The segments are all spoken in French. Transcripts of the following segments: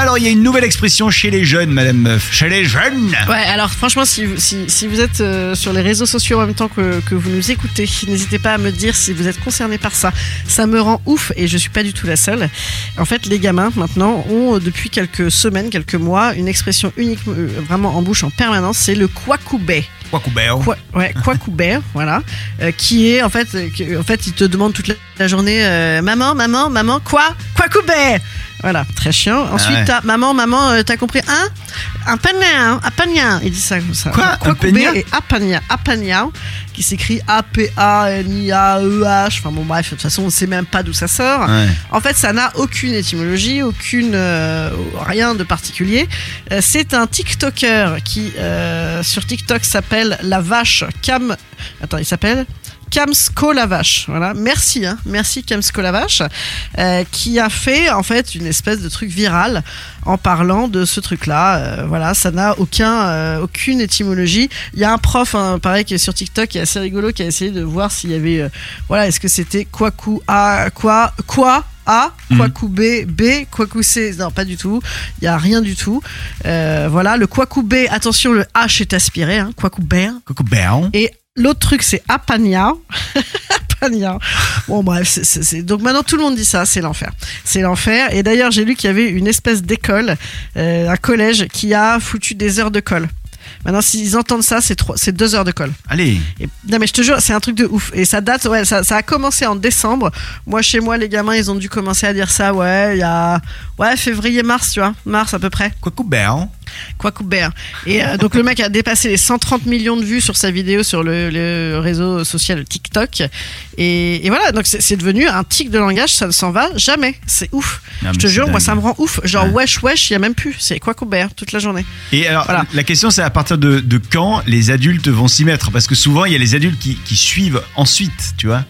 Alors, il y a une nouvelle expression chez les jeunes, Madame Meuf. Chez les jeunes Ouais, alors franchement, si, vous- si, si vous êtes euh, sur les réseaux sociaux en même temps que, que vous nous écoutez, n'hésitez pas à me dire si vous êtes concerné par ça. Ça me rend ouf et je suis pas du tout la seule. En fait, les gamins maintenant ont euh, depuis quelques semaines, quelques mois, une expression unique, euh, vraiment en bouche en permanence, c'est le quacoubet. Quoi Quoi, ouais, quacoubert, voilà, euh, qui est en fait, euh, que- en fait, ils te demandent toute la, la journée, euh, maman, maman, maman, quoi, quacoubert. Voilà, très chiant. Ensuite, ouais. t'as, maman, maman, euh, t'as compris un, un panin, un pagnin. Il dit ça comme ça. Quoi, un Quacoubert pagnin et apania, apania, qui s'écrit A-P-A-N-I-A-E-H. Enfin bon, bref, de toute façon, on sait même pas d'où ça sort. Ouais. En fait, ça n'a aucune étymologie, aucune euh, rien de particulier. Euh, c'est un TikToker qui sur TikTok s'appelle la vache Cam. Attends, il s'appelle? Camsco la vache. Voilà, merci, hein, merci Camsco la vache, euh, qui a fait en fait une espèce de truc viral en parlant de ce truc-là. Euh, voilà, ça n'a aucun, euh, aucune étymologie. Il y a un prof, hein, pareil, qui est sur TikTok, qui est assez rigolo, qui a essayé de voir s'il y avait, voilà, est-ce que c'était quoi coup a quoi quoi a, Kwaku B, B, Kwaku C. Non, pas du tout. Il y a rien du tout. Euh, voilà, le Kwaku B, attention, le H est aspiré, hein, Kwaku B. Et l'autre truc, c'est Apania. Apania. Bon, bref, c'est- donc maintenant tout le monde dit ça, c'est l'enfer. C'est l'enfer. Et d'ailleurs, j'ai lu qu'il y avait une espèce d'école, euh, un collège, qui a foutu des heures de colle. Maintenant, s'ils entendent ça, c'est trois- c'est deux heures de colle. Allez, Et- non mais je te jure, c'est un truc de ouf. Et ça date, ouais, ça, ça a commencé en décembre. Moi, chez moi, les gamins, ils ont dû commencer à dire ça, ouais, il y a, ouais, février-mars, tu vois, mars à peu près. quoi Coubert Quoi Coubert. Et euh, donc le mec a dépassé les 130 millions de vues sur sa vidéo sur le, le réseau social TikTok. Et, et voilà, donc c'est devenu un tic de langage, ça ne s'en va jamais. C'est ouf. Ah, je te jure, moi ça me rend ouf. Genre Ouais. wesh wesh, il y a même plus. C'est quoi Coubert toute la journée. Et alors, Voilà. la question c'est à partir de, de quand les adultes vont s'y mettre? Parce que souvent, il y a les adultes qui, qui suivent ensuite, tu vois?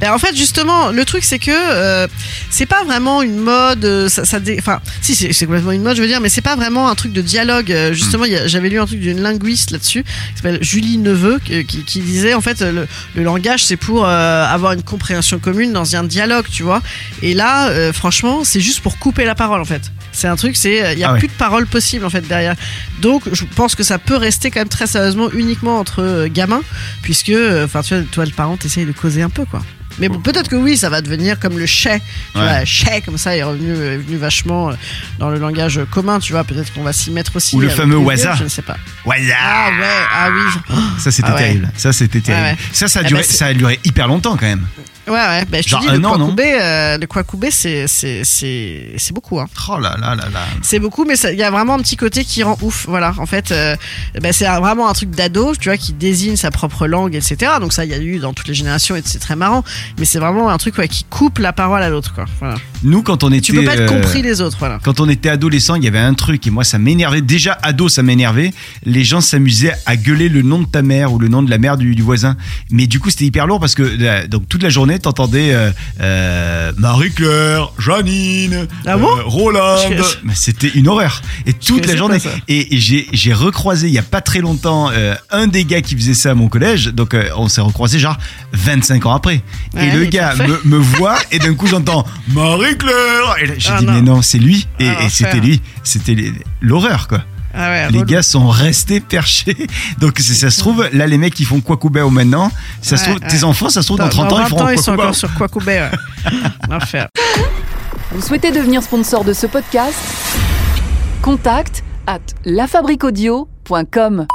Ben, en fait, justement, le truc, c'est que euh, c'est pas vraiment une mode. euh, Ça, ça dé- Enfin, si, c'est complètement une mode, je veux dire, mais c'est pas vraiment un truc de dialogue. Euh, Justement, j'avais lu un truc d'une linguiste là-dessus, qui s'appelle Julie Neveu, qui, disait en fait, le, le langage, c'est pour euh, avoir une compréhension commune dans un dialogue, tu vois. Et là, euh, franchement, c'est juste pour couper la parole, en fait. C'est un truc, c'est il y a Ah ouais. plus de parole possible en fait derrière. Donc, je pense que ça peut rester quand même très sérieusement uniquement entre gamins, puisque, enfin, tu vois, toi, le parent, t'essayes de causer un peu, quoi. Mais bon, peut-être que oui, ça va devenir comme le chais. Tu Ouais. vois, chais, comme ça, est revenu, est venu vachement euh, dans le langage commun, tu vois. Peut-être qu'on va s'y mettre aussi. Ou le avec fameux waza. Je ne sais pas. Ouais, Ah ouais, ah oui. Ça c'était Ah ouais. terrible. Ça c'était terrible. Ouais, ouais. Ça ça a Eh duré, ben, ça a duré hyper longtemps quand même. Ouais, ouais. Ben, je Genre te dis, un le an, non Kwakubé, euh, le Kwakubé, c'est, c'est, c'est, c'est beaucoup, hein. Oh là là là là. C'est beaucoup, mais il y a vraiment un petit côté qui rend ouf. Voilà, en fait, euh, ben, c'est un- vraiment un truc d'ado, tu vois, qui désigne sa propre langue, etc. Donc ça, il y a eu dans toutes les générations et c'est très marrant. Mais c'est vraiment un truc ouais, qui coupe la parole à l'autre, quoi. Voilà. Nous quand on était Tu peux pas être euh, compris des autres, voilà. Quand on était adolescent, il y avait un truc et moi ça m'énervait. Déjà ado, ça m'énervait. Les gens s'amusaient à gueuler le nom de ta mère ou le nom de la mère du, du voisin. Mais du coup, c'était hyper lourd parce que euh, donc toute la journée, t'entendais euh, euh, Marie-Claire, Janine, Ah bon euh, Roland. Je- je- Mais C'était une horreur. Et toute la journée. Et, et j'ai recroisé il y a pas très longtemps un des gars qui faisait ça à mon collège. Donc on s'est recroisé genre 25 ans après. et le gars me, me voit et d'un coup j'entends Marie-Claire. Et j'ai Ah dit non. mais non, c'est lui. Et, Ah, et c'était lui. C'était l'horreur quoi. Ah ouais, Les relou. gars sont restés perchés. Donc si ça se trouve, là les mecs qui font Kwakubao maintenant, ça se trouve, ouais. tes enfants, ça se trouve dans 30 ans, ils 20 feront ans, ils sont encore sur Kwakubé, ouais. L'enfer. Vous souhaitez devenir sponsor de ce podcast? Contact à lafabriquaudio.com.